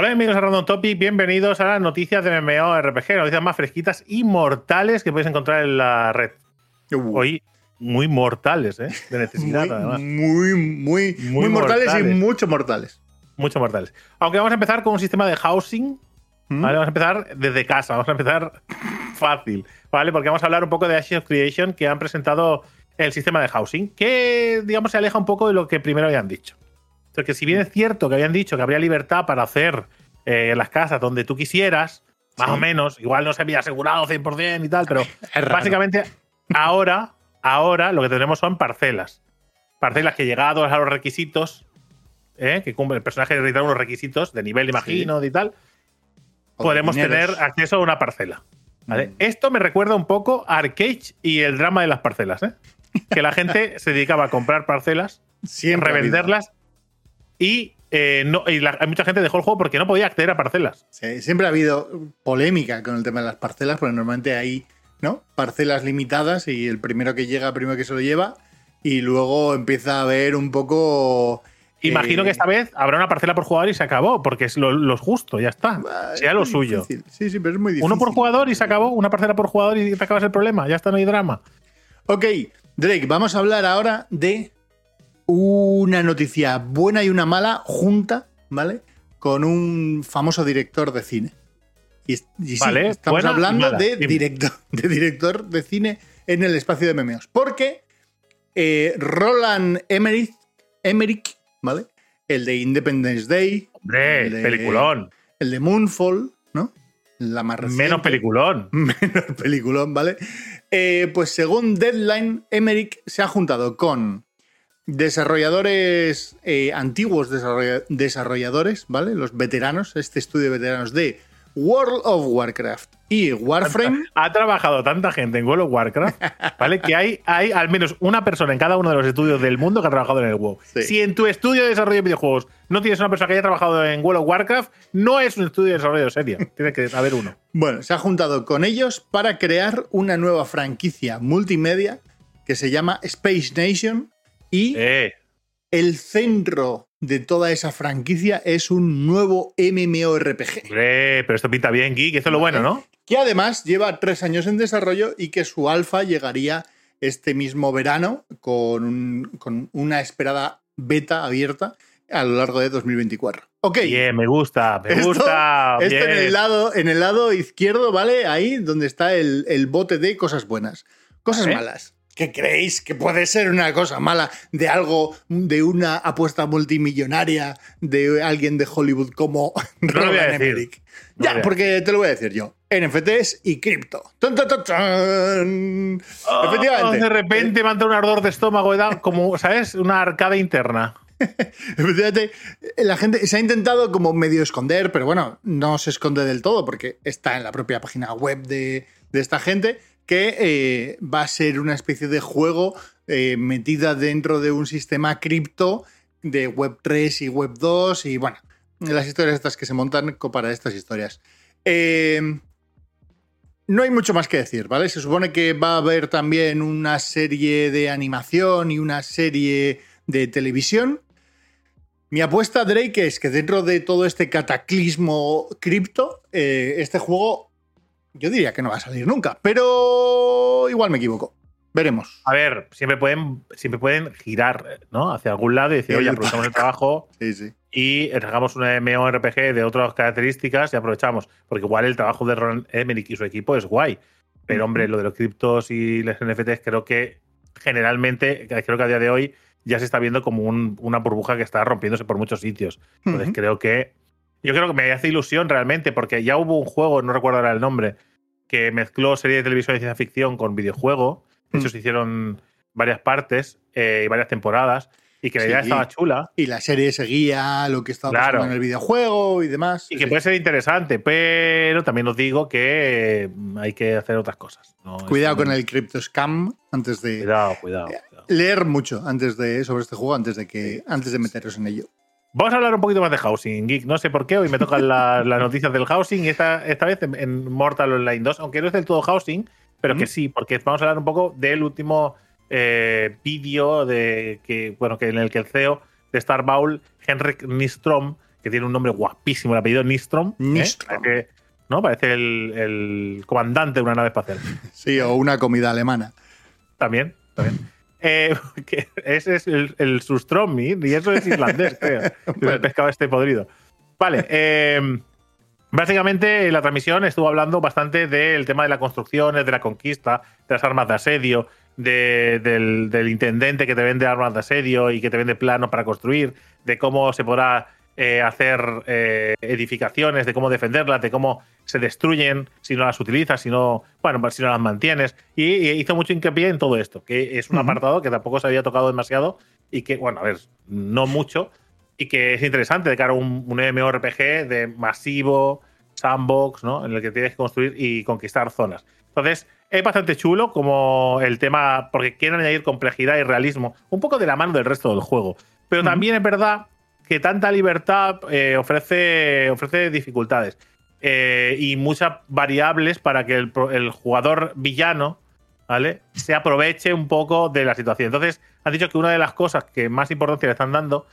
Hola amigos de Random Topic, bienvenidos a las noticias de MMORPG, noticias más fresquitas y mortales que podéis encontrar en la red. Uh, Hoy muy mortales, ¿eh? De necesidad, muy, además. muy, muy, muy, Muy mortales, mortales. y mucho mortales. Mucho mortales. Aunque vamos a empezar con un sistema de housing. ¿Mm? ¿vale? Vamos a empezar desde casa, vamos a empezar fácil, ¿vale? Porque vamos a hablar un poco de Ashes of Creation que han presentado el sistema de housing, que digamos se aleja un poco de lo que primero habían dicho. Porque si bien es cierto que habían dicho que habría libertad para hacer eh, las casas donde tú quisieras, más Sí. o menos, igual no se había asegurado 100% y tal, pero básicamente ahora, ahora lo que tenemos son parcelas. Parcelas que llegados a los requisitos, ¿eh? que cumple el personaje necesita unos requisitos de nivel, imagino, y tal, O podemos dineros. tener acceso a una parcela. ¿vale? Mm. Esto me recuerda un poco a Arcade y el drama de las parcelas, ¿eh? Que la gente se dedicaba a comprar parcelas, Siempre revenderlas y, eh, no, y la- mucha gente dejó el juego porque no podía acceder a parcelas. Sí, siempre ha habido polémica con el tema de las parcelas, porque normalmente hay ¿no? parcelas limitadas y el primero que llega, primero que se lo lleva, y luego empieza a haber un poco. Imagino eh, que esta vez habrá una parcela por jugador y se acabó, porque es lo, lo justo, ya está. ah, Sea lo suyo. difícil. Sí, sí, pero es muy difícil. Uno por jugador y se acabó, una parcela por jugador y te acabas el problema, ya está, no hay drama. Ok, Drake, vamos a hablar ahora de una noticia buena y una mala junta, ¿vale? Con un famoso director de cine. Y, y sí, Vale, estamos hablando de director, de director de cine en el espacio de memeos. Porque eh, Roland Emmerich, Emmerich, ¿vale? El de Independence Day, Hombre, El de- peliculón. el de Moonfall, ¿no? La más reciente. Menos peliculón. menos peliculón, ¿vale? Eh, pues según Deadline, Emmerich se ha juntado con desarrolladores, eh, antiguos desarrolla- desarrolladores, ¿vale? Los veteranos, este estudio de veteranos de World of Warcraft y Warframe. Ha trabajado tanta gente en World of Warcraft, ¿vale? Que hay, hay al menos una persona en cada uno de los estudios del mundo que ha trabajado en el WoW. Sí. Si en tu estudio de desarrollo de videojuegos no tienes una persona que haya trabajado en World of Warcraft, no es un estudio de desarrollo serio. Tiene que haber uno. Bueno, se ha juntado con ellos para crear una nueva franquicia multimedia que se llama Space Nation y Eh, el centro de toda esa franquicia es un nuevo MMORPG. hombre, pero esto pinta bien, Geek. Esto es lo bueno, ¿no? que además lleva tres años en desarrollo y que su alfa llegaría este mismo verano con, un- con una esperada beta abierta a lo largo de 2024. Ok. Bien, me gusta, me Esto- gusta. Esto en el, lado, en el lado izquierdo, ¿vale? Ahí donde está el, el bote de cosas buenas. Cosas ¿Eh? malas. ¿Qué creéis que puede ser una cosa mala de algo, de una apuesta multimillonaria de alguien de Hollywood como No decir. Emmerich? No ya, porque te lo voy a decir yo. NFTs y cripto. ¡Tun, tun, tun, tun! Oh, Efectivamente. De repente me ha entrado un ardor de estómago, y da como, ¿sabes? Una arcada interna. Efectivamente, la gente se ha intentado como medio esconder, pero bueno, no se esconde del todo porque está en la propia página web de, de esta gente que eh, va a ser una especie de juego eh, metida dentro de un sistema cripto de Web 3 y Web 2 y bueno, las historias estas que se montan para estas historias. Eh, no hay mucho más que decir, ¿vale? Se supone que va a haber también una serie de animación y una serie de televisión. Mi apuesta, Drake, es que dentro de todo este cataclismo cripto, este juego yo diría que no va a salir nunca, pero igual me equivoco. Veremos. A ver, siempre pueden, siempre pueden girar, ¿no? Hacia algún lado y decir, oye, aprovechamos el trabajo Sí, sí. y sacamos un MMORPG de otras características y aprovechamos. Porque igual el trabajo de Ron Emmerich y su equipo es guay. Pero, hombre, lo de los criptos y los NFTs creo que generalmente, creo que a día de hoy ya se está viendo como un- una burbuja que está rompiéndose por muchos sitios. Entonces creo que. Yo creo que me hace ilusión realmente, porque ya hubo un juego, no recuerdo ahora el nombre, que mezcló serie de televisión de ciencia ficción con videojuego. De hecho, Mm. se hicieron varias partes eh, y varias temporadas. Y que la idea estaba chula. Y la serie seguía lo que estaba Claro. pasando en el videojuego y demás. Y que sí. puede ser interesante, pero también os digo que eh, hay que hacer otras cosas. No Cuidado con el crypto scam antes de Cuidado, cuidado. cuidado. leer mucho antes de sobre este juego antes de que antes de meteros en ello. Vamos a hablar un poquito más de housing, Geek. No sé por qué, hoy me tocan la- las noticias del housing y esta, esta vez en, en Mortal Online 2, aunque no es del todo housing, pero que sí, porque vamos a hablar un poco del último eh, vídeo de que, bueno, que en el que el CEO de Star Bowl, Henrik Nystrom, que tiene un nombre guapísimo, el apellido Nistrom. ¿eh? Nistrom. ¿no? Parece el, el comandante de una nave espacial. Sí, o una comida alemana. También, también. Eh, que ese es el, el sustromi y eso es irlandés, creo. El pescado este podrido. Vale, eh, básicamente la transmisión estuvo hablando bastante del tema de las construcciones, de la conquista, de las armas de asedio, de- del, del intendente que te vende armas de asedio y que te vende planos para construir, de cómo se podrá eh, hacer eh, edificaciones, de cómo defenderlas, de cómo se destruyen si no las utilizas, si no, bueno, si no las mantienes. Y, y hizo mucho hincapié en todo esto, que es un apartado que tampoco se había tocado demasiado y que, bueno, a ver, no mucho, y que es interesante de cara a un, un MMORPG de masivo, sandbox, ¿no? En el que tienes que construir y conquistar zonas. Entonces, es bastante chulo como el tema, porque quieren añadir complejidad y realismo, un poco de la mano del resto del juego. Pero también es verdad que tanta libertad eh, ofrece, ofrece dificultades eh, y muchas variables para que el, el jugador villano ¿vale? se aproveche un poco de la situación. Entonces, han dicho que una de las cosas que más importancia le están dando,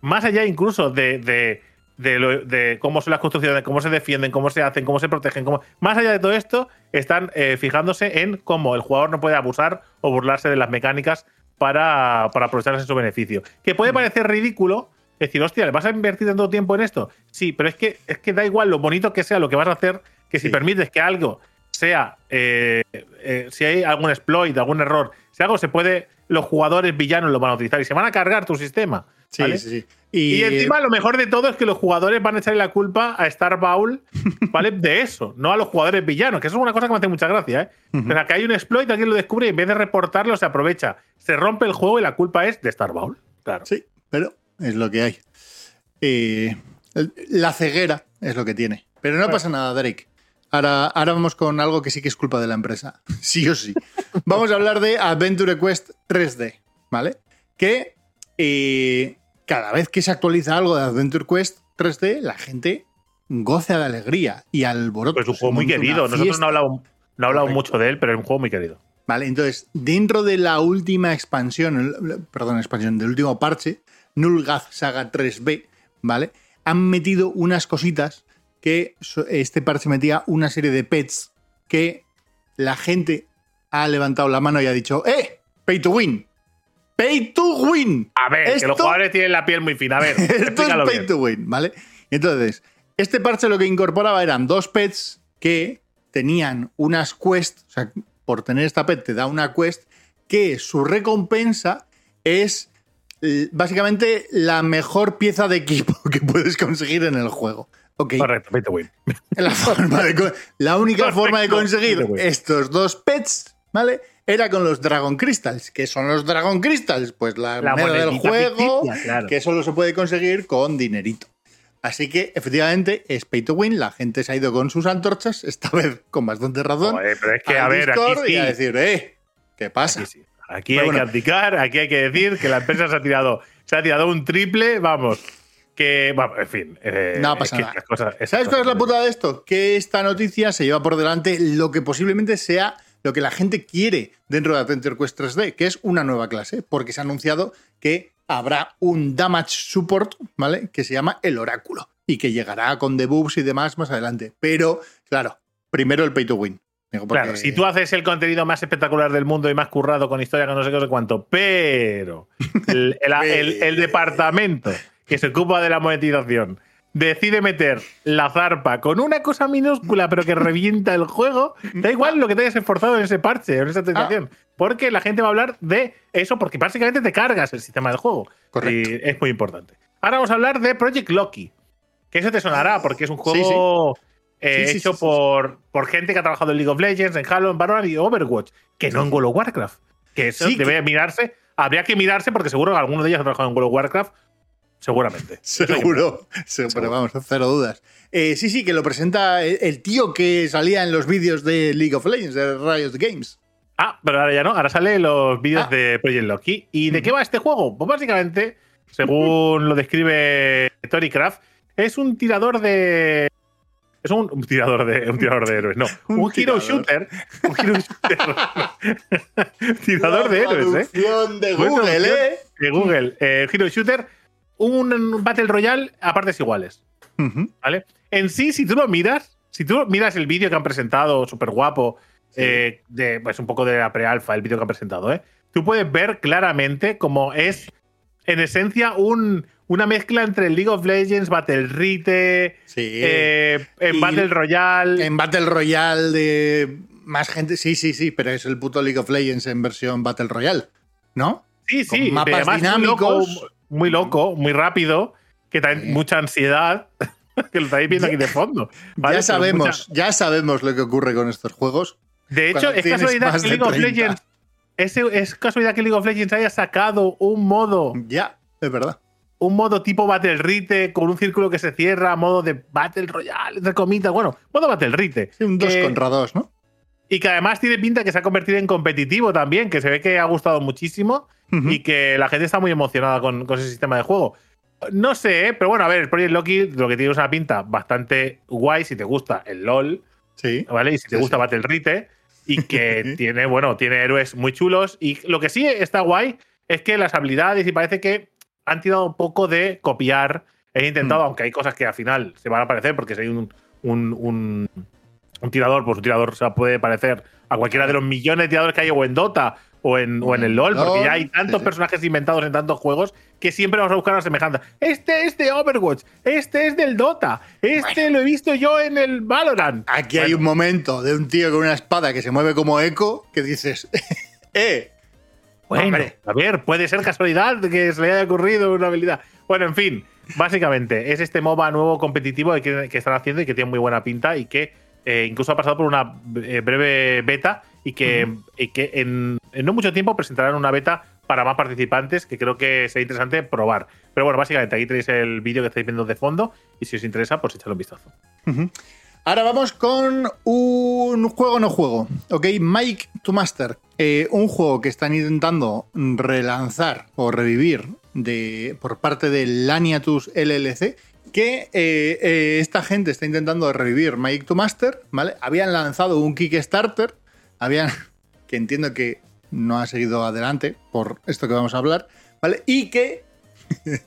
más allá incluso de, de, de lo- de cómo son las construcciones, cómo se defienden, cómo se hacen, cómo se protegen, cómo, más allá de todo esto, están eh, fijándose en cómo el jugador no puede abusar o burlarse de las mecánicas para, para aprovecharse en su beneficio. Que puede parecer ridículo. Decir, hostia, ¿le vas a invertir tanto tiempo en esto? Sí, pero es que, es que da igual lo bonito que sea lo que vas a hacer, que si Sí. permites que algo sea, eh, eh, si hay algún exploit, algún error, si algo se puede, los jugadores villanos lo van a utilizar y se van a cargar tu sistema. Sí, ¿vale? sí, sí. Y, Y, encima lo mejor de todo es que los jugadores van a echarle la culpa a Star Bowl, ¿vale? De eso, no a los jugadores villanos, que eso es una cosa que me hace mucha gracia, ¿eh? Ujú. O sea, que hay un exploit, alguien lo descubre y en vez de reportarlo se aprovecha, se rompe el juego y la culpa es de Star Bowl. Claro. Sí, pero es lo que hay. Eh, la ceguera es lo que tiene. Pero no Bueno. pasa nada, Drake. Ahora, ahora vamos con algo que sí que es culpa de la empresa. Sí o sí. Vamos a hablar de Adventure Quest 3D, ¿vale? Que eh, cada vez que se actualiza algo de Adventure Quest 3D, la gente goza de alegría y alboroto. Pues es un juego muy querido. Nosotros no hablamos, no hablamos Correcto. mucho de él, pero es un juego muy querido. Vale, entonces, dentro de la última expansión, el- perdón, expansión, del último parche, Nulgaz Saga 3B, ¿vale? Han metido unas cositas que este parche metía una serie de pets que la gente ha levantado la mano y ha dicho, ¡eh! Pay to win. Pay to win. A ver, que los jugadores tienen la piel muy fina. A ver, Esto es pay bien. to win, ¿vale? Entonces, este parche lo que incorporaba eran dos pets que tenían unas quests, o sea, por tener esta pet te da una quest que su recompensa es básicamente la mejor pieza de equipo que puedes conseguir en el juego. Ok, Correcto, pay to win. la, forma de la única Perfecto. forma de conseguir estos dos pets, ¿vale? Era con los Dragon Crystals. ¿Qué son los Dragon Crystals? Pues la, La moneda del juego, ficticia, claro. que solo se puede conseguir con dinerito. Así que, efectivamente, es pay to win. La gente se ha ido con sus antorchas, esta vez con bastante razón. Joder, pero es que, a ver, aquí sí. y a decir, ¡eh! ¿Qué pasa? Aquí, sí. Aquí Pero hay bueno. que abdicar, aquí hay que decir que la empresa se ha tirado, se ha tirado un triple, vamos. Que, bueno, en fin. eh, No pasa nada. cosas- ¿Sabes cuál es la putada de esto? Que esta noticia se lleva por delante lo que posiblemente sea lo que la gente quiere dentro de Adventure Quest 3D, que es una nueva clase, porque se ha anunciado que habrá un damage support, ¿vale? Que se llama el oráculo y que llegará con debuffs y demás más adelante. Pero, claro, primero el pay to win. Digo, porque- Claro, si tú haces el contenido más espectacular del mundo y más currado con historia que no sé qué, no sé cuánto, pero el, el- el- el departamento que se ocupa de la monetización decide meter la zarpa con una cosa minúscula pero que revienta el juego, da igual lo que te hayas esforzado en ese parche, en esa actualización, porque la gente va a hablar de eso porque básicamente te cargas el sistema del juego. Correcto. Y es muy importante. Ahora vamos a hablar de Project Loki, que eso te sonará porque es un Sí, sí. Eh, Sí, hecho sí, sí, por, por gente que ha trabajado en League of Legends, en Halo, en Valorant y Overwatch, que no en World of Warcraft. Que eso Sí, debe mirarse, habría que mirarse porque seguro que alguno de ellos ha trabajado en World of Warcraft, seguramente. Seguro, seguro, pero vamos, cero dudas. Eh, sí, sí, que lo presenta el, el tío que salía en los vídeos de League of Legends, de Riot Games. Ah, pero ahora ya no, ahora salen los vídeos Ah. de Project Loki. ¿Y de qué va este juego? Pues básicamente, según lo describe Storycraft, es un tirador de. Es un, un tirador de. Un tirador de héroes, no. Un Un, hero shooter. Un hero shooter. tirador de héroes, ¿eh? Traducción de Google. ¿eh? de Google, eh, Hero Shooter, un Battle Royale a partes iguales. ¿Vale? En sí, si tú lo miras, si tú miras el vídeo que han presentado, súper guapo, eh, de, pues un poco de la pre-alfa, el vídeo que han presentado, ¿eh? tú puedes ver claramente cómo es, en esencia, un, una mezcla entre League of Legends, Battle Rite, eh, en Battle Royale. En Battle Royale de más gente, sí, sí, sí, pero es el puto League of Legends en versión Battle Royale, ¿no? Sí, sí, mapas dinámicos. Muy loco, muy rápido, que trae mucha ansiedad. que lo estáis viendo aquí de fondo. Ya sabemos, ya sabemos lo que ocurre con estos juegos. De hecho, es casualidad que League of Legends. Es, casualidad que League of Legends haya sacado un modo. Ya, es verdad. Un modo tipo Battle Rite con un círculo que se cierra, modo de Battle Royale, entre comillas. Bueno, modo Battle Rite. un 2 contra 2, ¿no? Y que además tiene pinta que se ha convertido en competitivo también, que se ve que ha gustado muchísimo y que la gente está muy emocionada con, ese sistema de juego. No sé, ¿eh? pero bueno, a ver, el Project Loki lo que tiene es una pinta bastante guay si te gusta el LOL. Sí. ¿Vale? Y si te gusta Battle Rite. Y que tiene, bueno, tiene héroes muy chulos. Y lo que sí está guay es que las habilidades, y parece que han tirado un poco de copiar. He intentado, mm. aunque hay cosas que al final se van a aparecer, porque si hay un, un un tirador, pues un tirador se puede parecer a cualquiera de los millones de tiradores que hay o en Dota o en, o en el LOL, porque ya hay tantos personajes inventados en tantos juegos que siempre vamos a buscar una semejanza. Este es de Overwatch, este es del Dota, este lo he visto yo en el Valorant. Aquí hay un momento de un tío con una espada que se mueve como eco que dices, ¡eh! Bueno, a ver, puede ser casualidad que se le haya ocurrido una habilidad. Bueno, en fin, básicamente es este MOBA nuevo competitivo que, que están haciendo y que tiene muy buena pinta y que eh, incluso ha pasado por una eh, breve beta y que, que en, no mucho tiempo presentarán una beta para más participantes que creo que sería interesante probar. Pero bueno, básicamente aquí tenéis el vídeo que estáis viendo de fondo y si os interesa, pues echadle un vistazo. Ahora vamos con un juego no juego, ¿ok? Mike to Master, eh, un juego que están intentando relanzar o revivir de, por parte de Laniatus LLC que eh, eh, esta gente está intentando revivir Magic to Master, ¿vale? Habían lanzado un Kickstarter, habían, que entiendo que no ha seguido adelante por esto que vamos a hablar, ¿vale? Y que,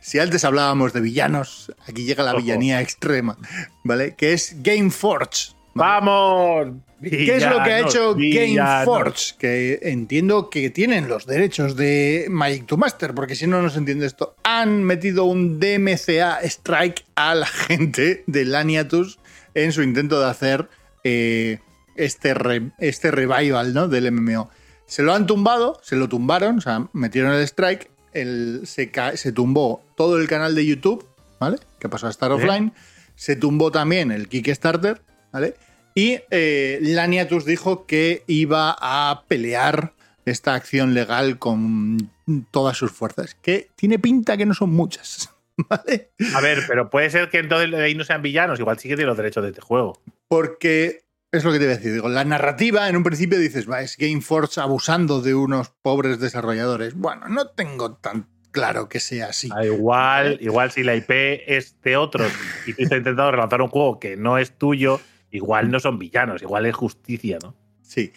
si antes hablábamos de villanos, aquí llega la villanía extrema, ¿vale? Que es Gameforge, ¡Vamos! ¿Qué es lo que ha hecho Gameforge? Que entiendo que tienen los derechos de Magic to Master, porque si no, no se entiende esto. Han metido un DMCA strike a la gente de Laniatus en su intento de hacer eh, este, este revival ¿no? del MMO. Se lo han tumbado, se lo tumbaron, o sea, metieron el strike, el, se, se tumbó todo el canal de YouTube, ¿vale? Que pasó a estar offline. Se tumbó también el Kickstarter ¿vale? Y eh, Laniatus dijo que iba a pelear esta acción legal con todas sus fuerzas, que tiene pinta que no son muchas. ¿Vale? A ver, pero puede ser que entonces ahí no sean villanos, igual sí que tienen los derechos de este juego. Porque es lo que te voy a decir. Digo, la narrativa en un principio dices, va, es Gameforce abusando de unos pobres desarrolladores. Bueno, no tengo tan claro que sea así. Ah, igual, igual si la IP es de otros y tú estás intentando relanzar un juego que no es tuyo igual no son villanos, igual es justicia, ¿no? Sí.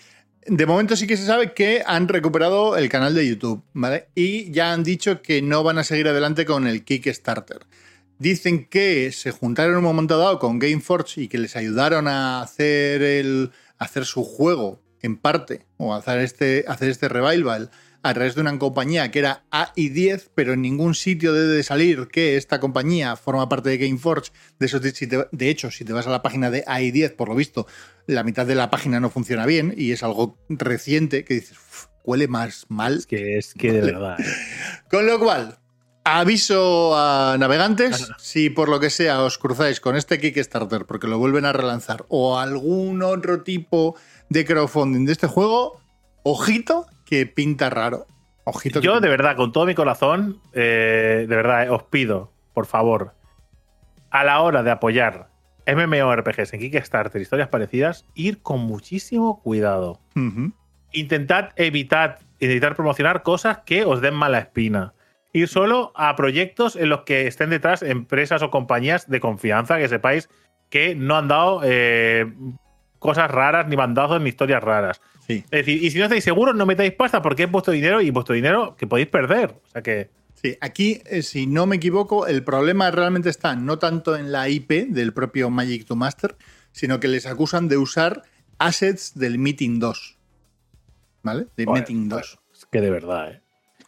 De momento sí que se sabe que han recuperado el canal de YouTube, ¿vale? Y ya han dicho que no van a seguir adelante con el Kickstarter. Dicen que se juntaron en un momento dado con Gameforge y que les ayudaron a hacer, el, hacer su juego en parte, o hacer este, hacer este revival a través de una compañía que era AI10, pero en ningún sitio debe de salir que esta compañía forma parte de Gameforge. De, eso, de hecho, si te vas a la página de AI10, por lo visto, la mitad de la página no funciona bien y es algo reciente que dices, huele más mal. Es que es que de verdad. ¿eh? Con lo cual, aviso a navegantes, si por lo que sea os cruzáis con este Kickstarter porque lo vuelven a relanzar o algún otro tipo de crowdfunding de este juego, ojito que pinta raro. Ojito. Yo, de verdad, con todo mi corazón, eh, de verdad, eh, os pido, por favor, a la hora de apoyar MMORPGs en Kickstarter, historias parecidas, ir con muchísimo cuidado. Intentad evitar, evitar promocionar cosas que os den mala espina. Ir solo a proyectos en los que estén detrás empresas o compañías de confianza que sepáis que no han dado eh, cosas raras, ni bandazos, ni historias raras. Es decir, y si no estáis seguros, no metáis pasta porque es vuestro dinero y vuestro dinero que podéis perder. O sea que. Sí, aquí, eh, si no me equivoco, el problema realmente está no tanto en la IP del propio Magic to Master, sino que les acusan de usar assets del Meeting 2. ¿Vale? De Joder, Meeting 2. Es que de verdad, ¿eh?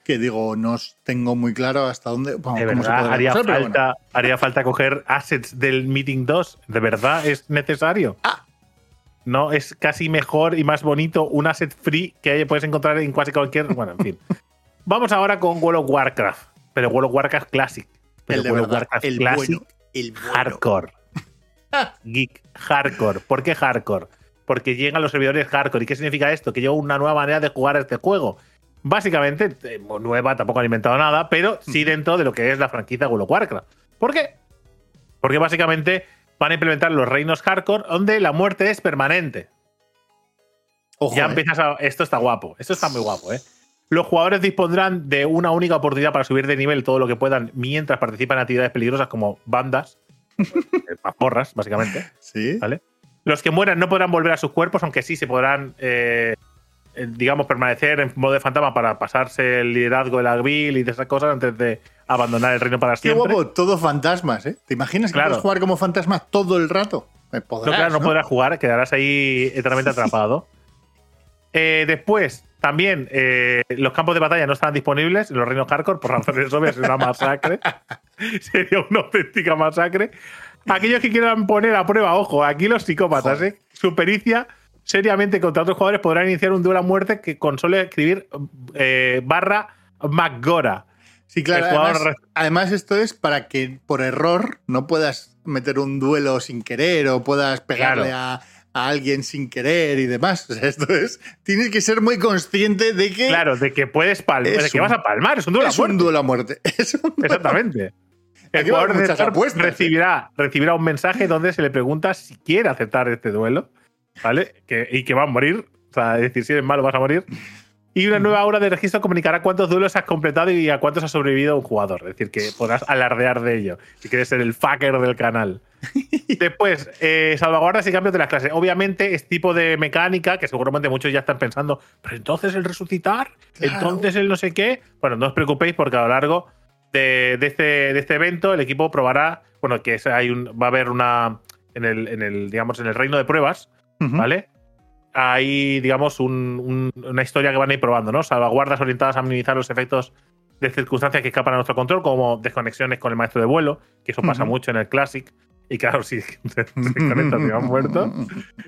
Que digo, no os tengo muy claro hasta dónde. bueno, De verdad, haría usar, pero bueno. falta, haría falta coger assets del Meeting 2. ¿De verdad es necesario? Ah. No, es casi mejor y más bonito un asset free que puedes encontrar en casi cualquier. Bueno, en fin. Vamos ahora con World of Warcraft. Pero World of Warcraft Classic. Pero El de World of Warcraft el Classic bueno, el bueno. Hardcore. Geek Hardcore. ¿Por qué Hardcore? Porque llegan los servidores Hardcore. ¿Y qué significa esto? Que llega una nueva manera de jugar a este juego. Básicamente, eh, nueva, tampoco han inventado nada, pero sí dentro de lo que es la franquicia World of Warcraft. ¿Por qué? Porque básicamente van a implementar los reinos Hardcore donde la muerte es permanente. Ojo, ya eh. empiezas a. Esto está guapo. Esto está muy guapo, ¿eh? Los jugadores dispondrán de una única oportunidad para subir de nivel todo lo que puedan mientras participan en actividades peligrosas como bandas, eh, mazmorras, básicamente. Sí. ¿vale? Los que mueran no podrán volver a sus cuerpos, aunque sí se podrán, eh, eh, digamos, permanecer en modo de fantasma para pasarse el liderazgo del Agbil y de esas cosas antes de abandonar el reino para Qué siempre. guapo, todo fantasmas, ¿eh? ¿Te imaginas que Claro. puedes jugar como fantasma todo el rato? Eh, No, podrás, claro, no, ¿no? podrás jugar, quedarás ahí eternamente atrapado. Eh, después, también eh, los campos de batalla no estarán disponibles en los reinos hardcore, por razones obvias, es una masacre. Sería una auténtica masacre. Aquellos que quieran poner a prueba, ojo, aquí los psicópatas, Joder. ¿eh? Su pericia seriamente contra otros jugadores podrán iniciar un duelo a muerte que con solo escribir eh, barra McGora. Sí, claro. jugador Además, además esto es para que por error no puedas meter un duelo sin querer o puedas pegarle a, a alguien sin querer y demás. O sea, esto es. Tienes que ser muy consciente de que Claro, de que puedes palmar, de que un- vas a palmar, es un duelo a es un muerte. duelo a muerte. Es un duelo- Exactamente. El Aquí jugador de apuestas, ¿eh? recibirá, recibirá un mensaje donde se le pregunta si quiere aceptar este duelo, ¿vale? Que, y que va a morir. O sea, es decir, si eres malo vas a morir. Y una nueva hora de registro comunicará cuántos duelos has completado y a cuántos ha sobrevivido un jugador. Es decir, que podrás alardear de ello. Si quieres ser el fucker del canal. Después, eh, salvaguardas y cambios de las clases. Obviamente, este tipo de mecánica, que seguramente muchos ya están pensando, pero entonces el resucitar, Claro. entonces el no sé qué. Bueno, no os preocupéis porque a lo largo de, de este, de este evento el equipo probará, bueno, que es- hay un, va a haber una, en el, en el, digamos, en el reino de pruebas, Ujú. ¿vale? Hay, digamos, un- un- una historia que van a ir probando, ¿no? Salvaguardas orientadas a minimizar los efectos de circunstancias que escapan a nuestro control, como desconexiones con el maestro de vuelo, que eso pasa Ujú. mucho en el Classic. Y claro, si se desconectan y van muertos,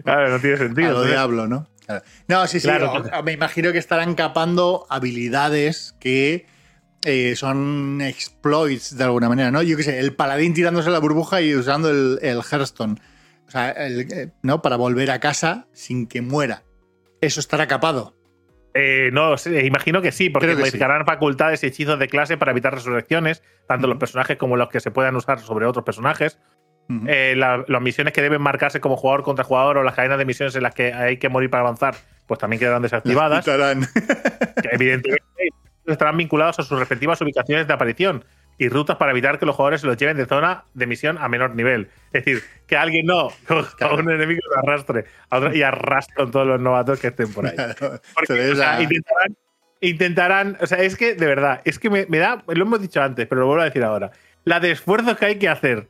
claro, no tiene A sentido. lo Entonces, diablo, ¿no? Claro. No, sí, sí. Claro. o- Me imagino que estarán capando habilidades que eh, son exploits de alguna manera, ¿no? Yo qué sé, el paladín tirándose la burbuja y usando el, el Hearthstone. O sea, el, eh, ¿no? Para volver a casa sin que muera. Eso estará capado. Eh, no imagino que sí, porque que modificarán facultades y hechizos de clase para evitar resurrecciones, tanto los personajes como los que se puedan usar sobre otros personajes. Eh, la- las misiones que deben marcarse como jugador contra jugador o las cadenas de misiones en las que hay que morir para avanzar, pues también quedarán desactivadas. Que evidentemente estarán vinculados a sus respectivas ubicaciones de aparición y rutas para evitar que los jugadores se los lleven de zona de misión a menor nivel. Es decir, que alguien no coja a un enemigo y lo arrastre a otro- y arrastre con todos los novatos que estén por ahí. Claro. Porque, o sea, intentarán, intentarán, o sea, es que de verdad, es que me, me da, lo hemos dicho antes, pero lo vuelvo a decir ahora, la de esfuerzos que hay que hacer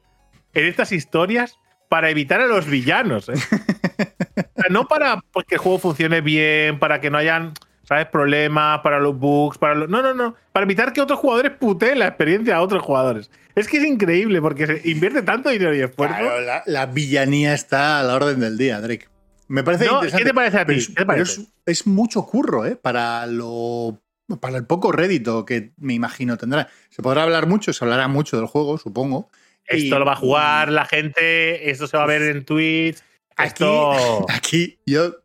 en estas historias para evitar a los villanos. ¿eh? O sea, no para pues, que el juego funcione bien, para que no hayan, ¿sabes? Problemas, para los bugs, para los... No, no, no. Para evitar que otros jugadores puteen la experiencia a otros jugadores. Es que es increíble porque se invierte tanto dinero y esfuerzo. Claro, la, la villanía está a la orden del día, Drake. Me parece No, interesante. ¿Qué te parece a ti? Es, ¿Qué te pero parece? es- es mucho curro, ¿eh? Para lo. Para el poco rédito que me imagino tendrá. Se podrá hablar mucho, se hablará mucho del juego, supongo. Esto Y- lo va a jugar la gente, esto se va a ver en Twitch. Aquí, Esto. aquí yo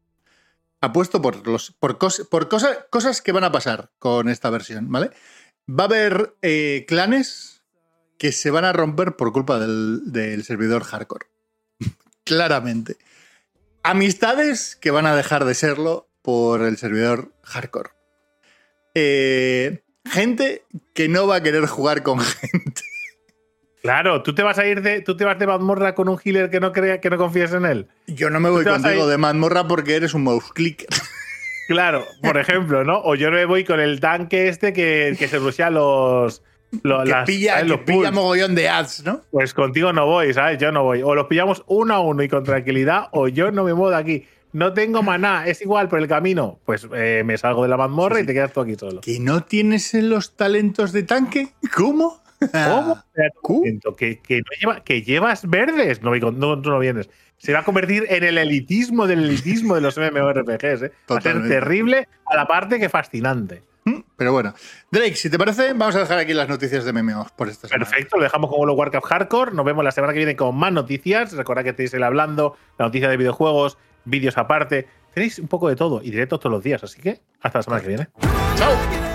apuesto por los por, cos- por cosa- cosas que van a pasar con esta versión, ¿vale? Va a haber eh, clanes que se van a romper por culpa del, del servidor hardcore. Claramente. Amistades que van a dejar de serlo por el servidor hardcore. Eh, gente que no va a querer jugar con gente. Claro, tú te vas a ir de, tú te vas de mazmorra con un healer que no crea, que no confíes en él. Yo no me voy contigo de mazmorra porque eres un mouse clicker. Claro, por ejemplo, ¿no? O yo me voy con el tanque este que, que se rushea los, lo- que las- pilla, ¿sabes? que los pilla mogollón de ads, ¿no? Pues contigo no voy, ¿sabes? Yo no voy. O los pillamos uno a uno y con tranquilidad, o yo no me muevo de aquí. No tengo maná, es igual por el camino. Pues eh, me salgo de la mazmorra y te quedas tú aquí solo. ¿Que no tienes los talentos de tanque? ¿Cómo? ¿Cómo? Que, que no lleva, que llevas verdes. No, no, tú no vienes. Se va a convertir en el elitismo del elitismo de los MMORPGs. ¿eh? Va a ser terrible a la parte que fascinante. Mm, Pero bueno. Drake, si te parece, vamos a dejar aquí las noticias de MMOs por esta semana. Perfecto, lo dejamos con World of Warcraft Hardcore. Nos vemos la semana que viene con más noticias. Recordad que tenéis el hablando, la noticia de videojuegos, vídeos aparte. Tenéis un poco de todo y directos todos los días. Así que hasta la semana que viene. ¡Chao!